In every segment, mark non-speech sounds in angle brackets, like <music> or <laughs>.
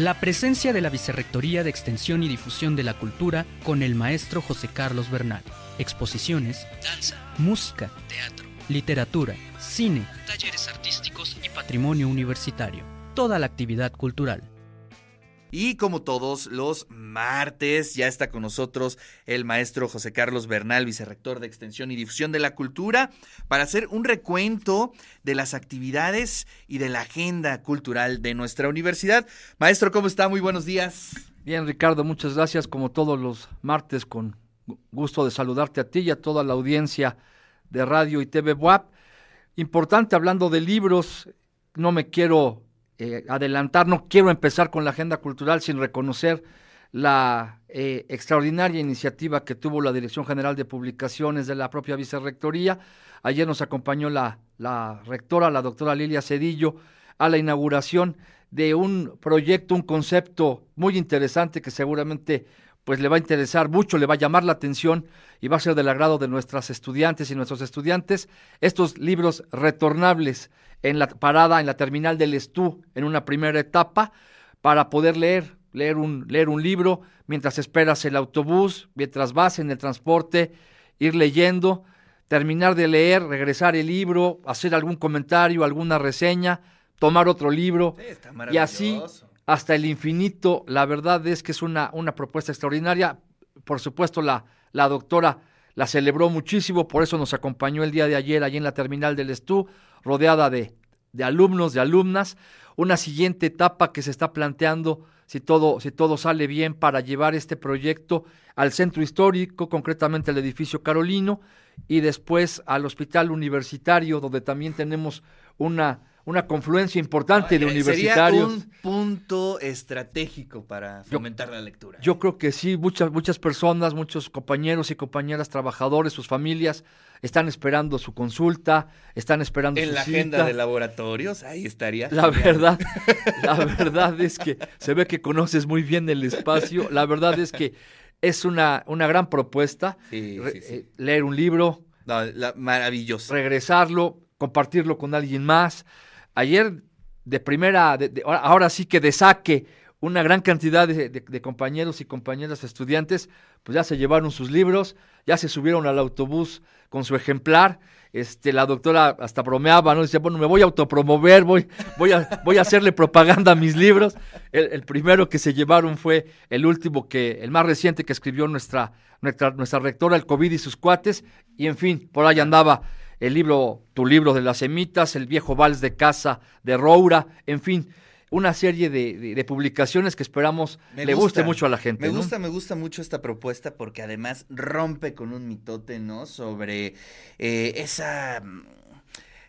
La presencia de la Vicerrectoría de Extensión y Difusión de la Cultura con el maestro José Carlos Bernal. Exposiciones, danza, música, teatro, literatura, cine, talleres artísticos y patrimonio universitario. Toda la actividad cultural. Y como todos los martes, ya está con nosotros el maestro José Carlos Bernal, vicerrector de Extensión y Difusión de la Cultura, para hacer un recuento de las actividades y de la agenda cultural de nuestra universidad. Maestro, ¿cómo está? Muy buenos días. Bien, Ricardo, muchas gracias. Como todos los martes, con gusto de saludarte a ti y a toda la audiencia de radio y TV WAP. Importante, hablando de libros, no me quiero eh, adelantar, no quiero empezar con la agenda cultural sin reconocer la eh, extraordinaria iniciativa que tuvo la Dirección General de Publicaciones de la propia Vicerrectoría. Ayer nos acompañó la, la rectora, la doctora Lilia Cedillo, a la inauguración de un proyecto, un concepto muy interesante que seguramente pues le va a interesar mucho, le va a llamar la atención y va a ser del agrado de nuestras estudiantes y nuestros estudiantes estos libros retornables en la parada, en la terminal del Estú, en una primera etapa, para poder leer, leer un, leer un libro mientras esperas el autobús, mientras vas en el transporte, ir leyendo, terminar de leer, regresar el libro, hacer algún comentario, alguna reseña, tomar otro libro y así hasta el infinito. La verdad es que es una, una propuesta extraordinaria. Por supuesto, la, la doctora la celebró muchísimo, por eso nos acompañó el día de ayer allí en la terminal del Estú rodeada de, de alumnos, de alumnas, una siguiente etapa que se está planteando si todo, si todo sale bien para llevar este proyecto al centro histórico, concretamente al edificio Carolino, y después al hospital universitario, donde también tenemos una una confluencia importante de universitarios. Sería un punto estratégico para fomentar la lectura. Yo creo que sí, muchas, muchas personas, muchos compañeros y compañeras trabajadores, sus familias, están esperando su consulta, están esperando en la agenda de laboratorios, ahí estaría. La verdad, la verdad es que se ve que conoces muy bien el espacio. La verdad es que es una, una gran propuesta. Eh, leer un libro. maravilloso. Regresarlo, compartirlo con alguien más ayer de primera, ahora sí que de saque, una gran cantidad de, compañeros y compañeras estudiantes, pues ya se llevaron sus libros, ya se subieron al autobús con su ejemplar. Este, la doctora hasta bromeaba, ¿no? Decía, bueno, me voy a autopromover, voy, voy, a, voy a hacerle propaganda a mis libros. El, primero que se llevaron fue el último que, el más reciente que escribió nuestra, nuestra, nuestra rectora, el COVID y sus cuates, y en fin, por ahí andaba el libro, tu libro de las semitas, el viejo vals de casa de Roura, en fin, una serie de, publicaciones que esperamos le guste mucho a la gente. Me gusta, me gusta mucho esta propuesta porque además rompe con un mitote, ¿no? Sobre eh, esa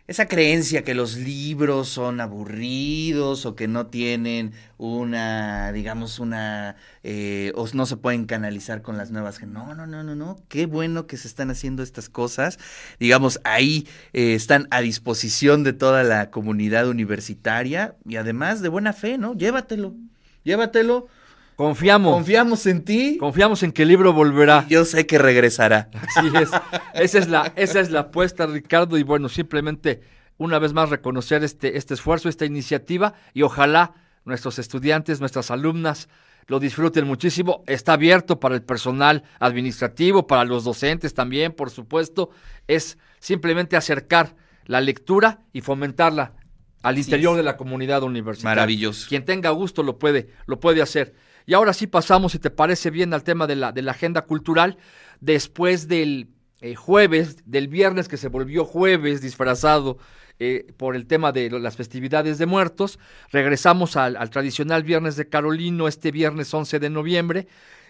esa creencia que los libros son aburridos o que no tienen una, digamos, una, eh, o no se pueden canalizar con las nuevas. No, no, no, no, no. Qué bueno que se están haciendo estas cosas. Digamos, ahí eh, están a disposición de toda la comunidad universitaria y además de buena fe, ¿no? Llévatelo, llévatelo Confiamos. Confiamos en ti. Confiamos en que el libro volverá. yo sé que regresará. Así es. Esa es la, esa es la apuesta, Ricardo. Y bueno, simplemente una vez más reconocer este, este esfuerzo, esta iniciativa y ojalá nuestros estudiantes, nuestras alumnas lo disfruten muchísimo. Está abierto para el personal administrativo, para los docentes también, por supuesto. Es simplemente acercar la lectura y fomentarla al interior de la comunidad universitaria. Maravilloso. Quien tenga gusto lo puede, lo puede hacer. Y ahora sí pasamos, si te parece bien, al tema de la, de la agenda cultural. Después del eh, jueves, del viernes que se volvió jueves disfrazado eh, por el tema de las festividades de muertos, regresamos al, tradicional viernes de Carolino, este viernes 11 de noviembre.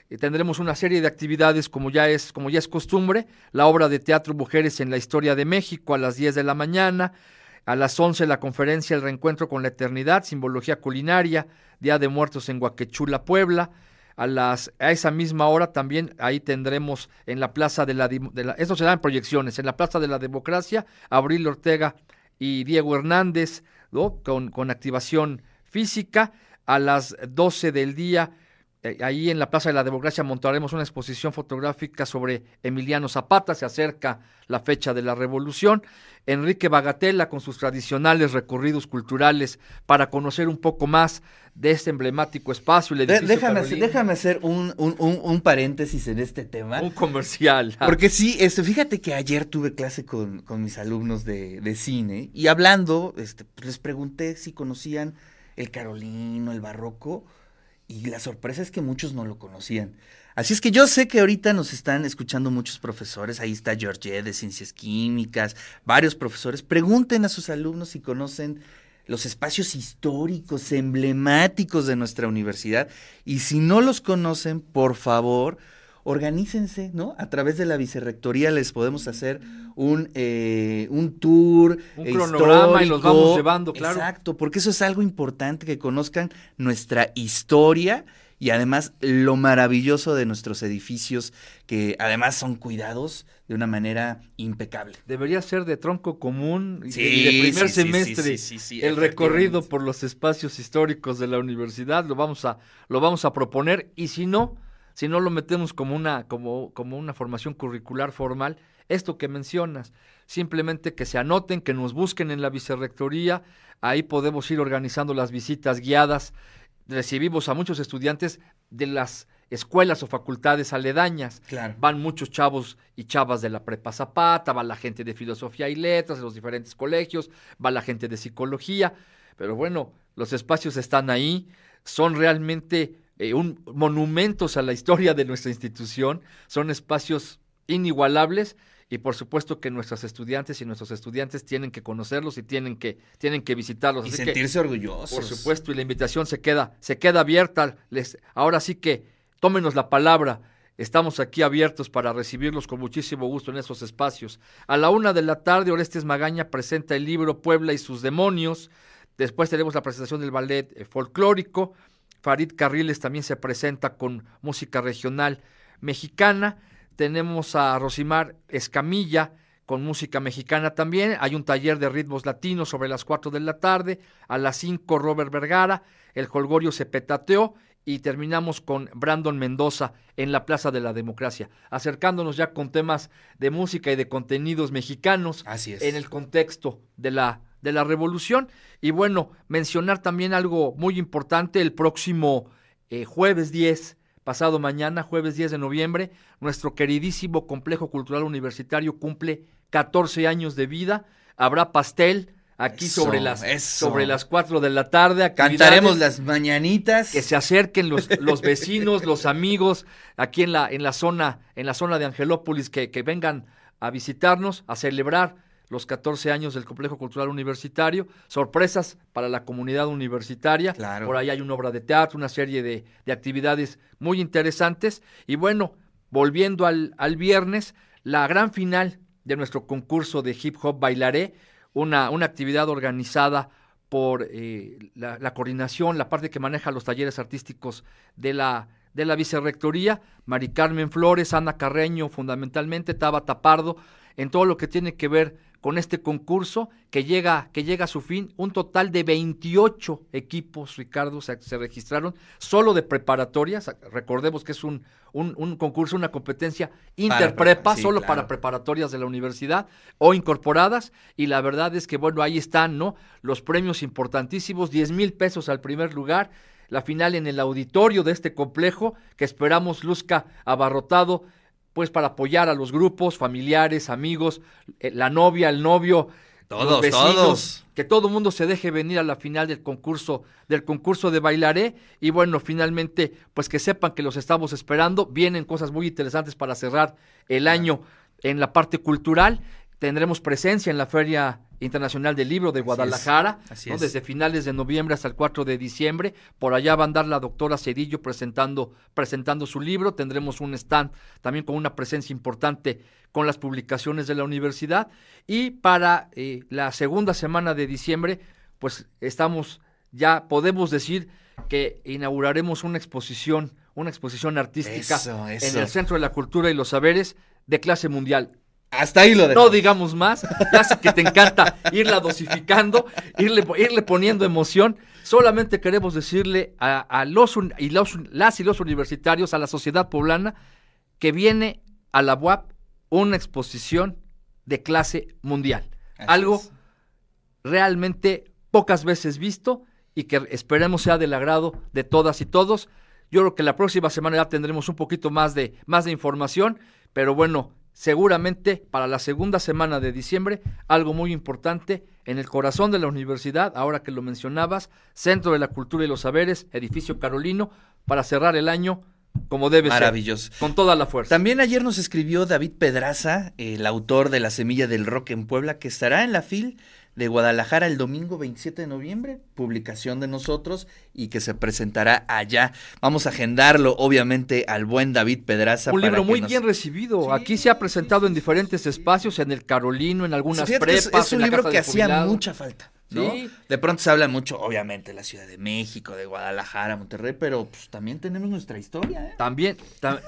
Eh, tendremos una serie de actividades como ya, es, como ya es costumbre, la obra de teatro Mujeres en la Historia de México a las 10 de la mañana, a las 11 la conferencia El Reencuentro con la Eternidad, Simbología Culinaria, Día de Muertos en Huaquechula, Puebla. A, las, a esa misma hora también ahí tendremos en la Plaza de la, de la eso será en proyecciones, en la Plaza de la Democracia, Abril Ortega y Diego Hernández, ¿no? con, con activación física. A las 12 del día ahí en la Plaza de la Democracia montaremos una exposición fotográfica sobre Emiliano Zapata, se acerca la fecha de la revolución. Enrique Bagatella con sus tradicionales recorridos culturales para conocer un poco más de este emblemático espacio. déjame, hacer, déjame, hacer, un, un, un, paréntesis en este tema. Un comercial. <laughs> Porque sí, este, fíjate que ayer tuve clase con, con mis alumnos de, de, cine y hablando, este, pues les pregunté si conocían el carolino, el barroco y la sorpresa es que muchos no lo conocían. Así es que yo sé que ahorita nos están escuchando muchos profesores, ahí está George de Ciencias Químicas, varios profesores, pregunten a sus alumnos si conocen los espacios históricos, emblemáticos de nuestra universidad, y si no los conocen, por favor, organícense, ¿no? A través de la vicerrectoría les podemos hacer un, eh, un tour. Un cronograma y los vamos llevando, claro. Exacto, porque eso es algo importante, que conozcan nuestra historia y además lo maravilloso de nuestros edificios, que además son cuidados de una manera impecable. Debería ser de tronco común y de primer semestre el recorrido por los espacios históricos de la universidad, lo vamos a, lo vamos a proponer y si no si no lo metemos como una, como, como una formación curricular formal, esto que mencionas, simplemente que se anoten, que nos busquen en la vicerrectoría, ahí podemos ir organizando las visitas guiadas, recibimos a muchos estudiantes de las escuelas o facultades aledañas. Van muchos chavos y chavas de la prepa Zapata, va la gente de filosofía y letras de los diferentes colegios, va la gente de psicología, pero bueno, los espacios están ahí, son realmente eh, un, monumentos a la historia de nuestra institución, son espacios inigualables y por supuesto que nuestros estudiantes y nuestros estudiantes tienen que conocerlos y tienen que, tienen que visitarlos. Y sentirse orgullosos. Por supuesto, y la invitación se queda, se queda abierta. Les, ahora sí que tómenos la palabra. Estamos aquí abiertos para recibirlos con muchísimo gusto en esos espacios. A la una de la tarde, Orestes Magaña presenta el libro Puebla y sus demonios. Después tenemos la presentación del ballet eh, folclórico. Farid Carriles también se presenta con música regional mexicana. Tenemos a Rosimar Escamilla con música mexicana también. Hay un taller de ritmos latinos sobre las 4 de la tarde. A las 5 Robert Vergara, el Holgorio se petateó y terminamos con Brandon Mendoza en la Plaza de la Democracia, acercándonos ya con temas de música y de contenidos mexicanos Así es. en el contexto de la de la revolución. Y bueno, mencionar también algo muy importante, el próximo eh, jueves 10, pasado mañana, jueves 10 de noviembre, nuestro queridísimo complejo cultural universitario cumple 14 años de vida. Habrá pastel, aquí sobre las sobre las 4 de la tarde. Cantaremos las mañanitas. Que se acerquen los, los vecinos, <laughs> los amigos aquí en la, en la zona, en la zona de Angelópolis, que, que vengan a visitarnos, a celebrar los 14 años del Complejo Cultural Universitario, sorpresas para la comunidad universitaria. Por ahí hay una obra de teatro, una serie de, actividades muy interesantes. Y bueno, volviendo al, al, viernes, la gran final de nuestro concurso de hip hop Bailaré, una, una actividad organizada por eh, la, coordinación, la parte que maneja los talleres artísticos de la, de la Vicerrectoría, Mari Carmen Flores, Ana Carreño, fundamentalmente, Taba Tapardo, en todo lo que tiene que ver con este concurso que llega, que llega a su fin. Un total de 28 equipos, Ricardo, se, registraron solo de preparatorias. Recordemos que es un, un, concurso, una competencia interprepa, solo para preparatorias de la universidad o incorporadas. Y la verdad es que, bueno, ahí están, ¿no? Los premios importantísimos, 10 mil pesos al primer lugar. La final en el auditorio de este complejo, que esperamos luzca abarrotado pues para apoyar a los grupos, familiares, amigos, eh, la novia, el novio, todos, todos. que todo el mundo se deje venir a la final del concurso, del concurso de bailaré. Y bueno, finalmente pues que sepan que los estamos esperando, vienen cosas muy interesantes para cerrar el año en la parte cultural, tendremos presencia en la Feria Internacional del Libro de Guadalajara, desde finales de noviembre hasta el 4 de diciembre. Por allá va a andar la doctora Cedillo presentando, presentando su libro. Tendremos un stand también con una presencia importante con las publicaciones de la universidad. Y para eh, la segunda semana de diciembre, pues estamos, ya podemos decir que inauguraremos una exposición, una exposición artística en el Centro de la Cultura y los Saberes de clase mundial Hasta ahí lo No digamos más, ya sé que te encanta irla dosificando, irle, irle poniendo emoción. Solamente queremos decirle a, los, y los, las y los universitarios, a la sociedad poblana, que viene a la UAP una exposición de clase mundial. algo realmente pocas veces visto y que esperemos sea del agrado de todas y todos. Yo creo que la próxima semana ya tendremos un poquito más de, más de información, pero bueno, seguramente para la segunda semana de diciembre, algo muy importante en el corazón de la universidad, ahora que lo mencionabas, Centro de la Cultura y los Saberes, edificio Carolino, para cerrar el año como debe Maravilloso. ser. Con toda la fuerza. También ayer nos escribió David Pedraza, el autor de La Semilla del Rock en Puebla, que estará en la FIL de Guadalajara el domingo 27 de noviembre, publicación de nosotros y que se presentará allá. Vamos a agendarlo, obviamente, al buen David Pedraza. Un libro muy bien recibido. Aquí se ha presentado en diferentes espacios, en el Carolino, en algunas prepas. Es, un libro que hacía mucha falta. De pronto se habla mucho, obviamente, de la Ciudad de México, de Guadalajara, Monterrey, pero pues, también tenemos nuestra historia. ¿eh? También,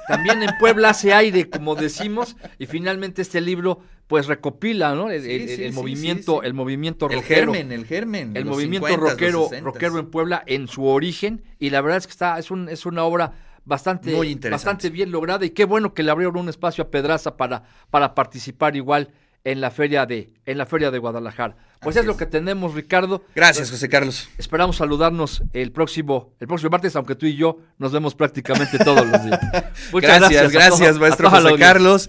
también en Puebla hace aire, como decimos, y finalmente este libro pues recopila, ¿no? El, movimiento, el movimiento rockero. El germen, el germen. El movimiento rockero, rockero en Puebla en su origen, y la verdad es que está, es, un, es una obra bastante, bastante bien lograda, y qué bueno que le abrieron un espacio a Pedraza para, para participar igual en la feria de, en la feria de Guadalajara. Pues es, lo que tenemos, Ricardo. Gracias, José Carlos. Esperamos saludarnos el próximo, el próximo martes, aunque tú y yo nos vemos prácticamente todos los días. <laughs> Muchas gracias, gracias, maestro José Carlos.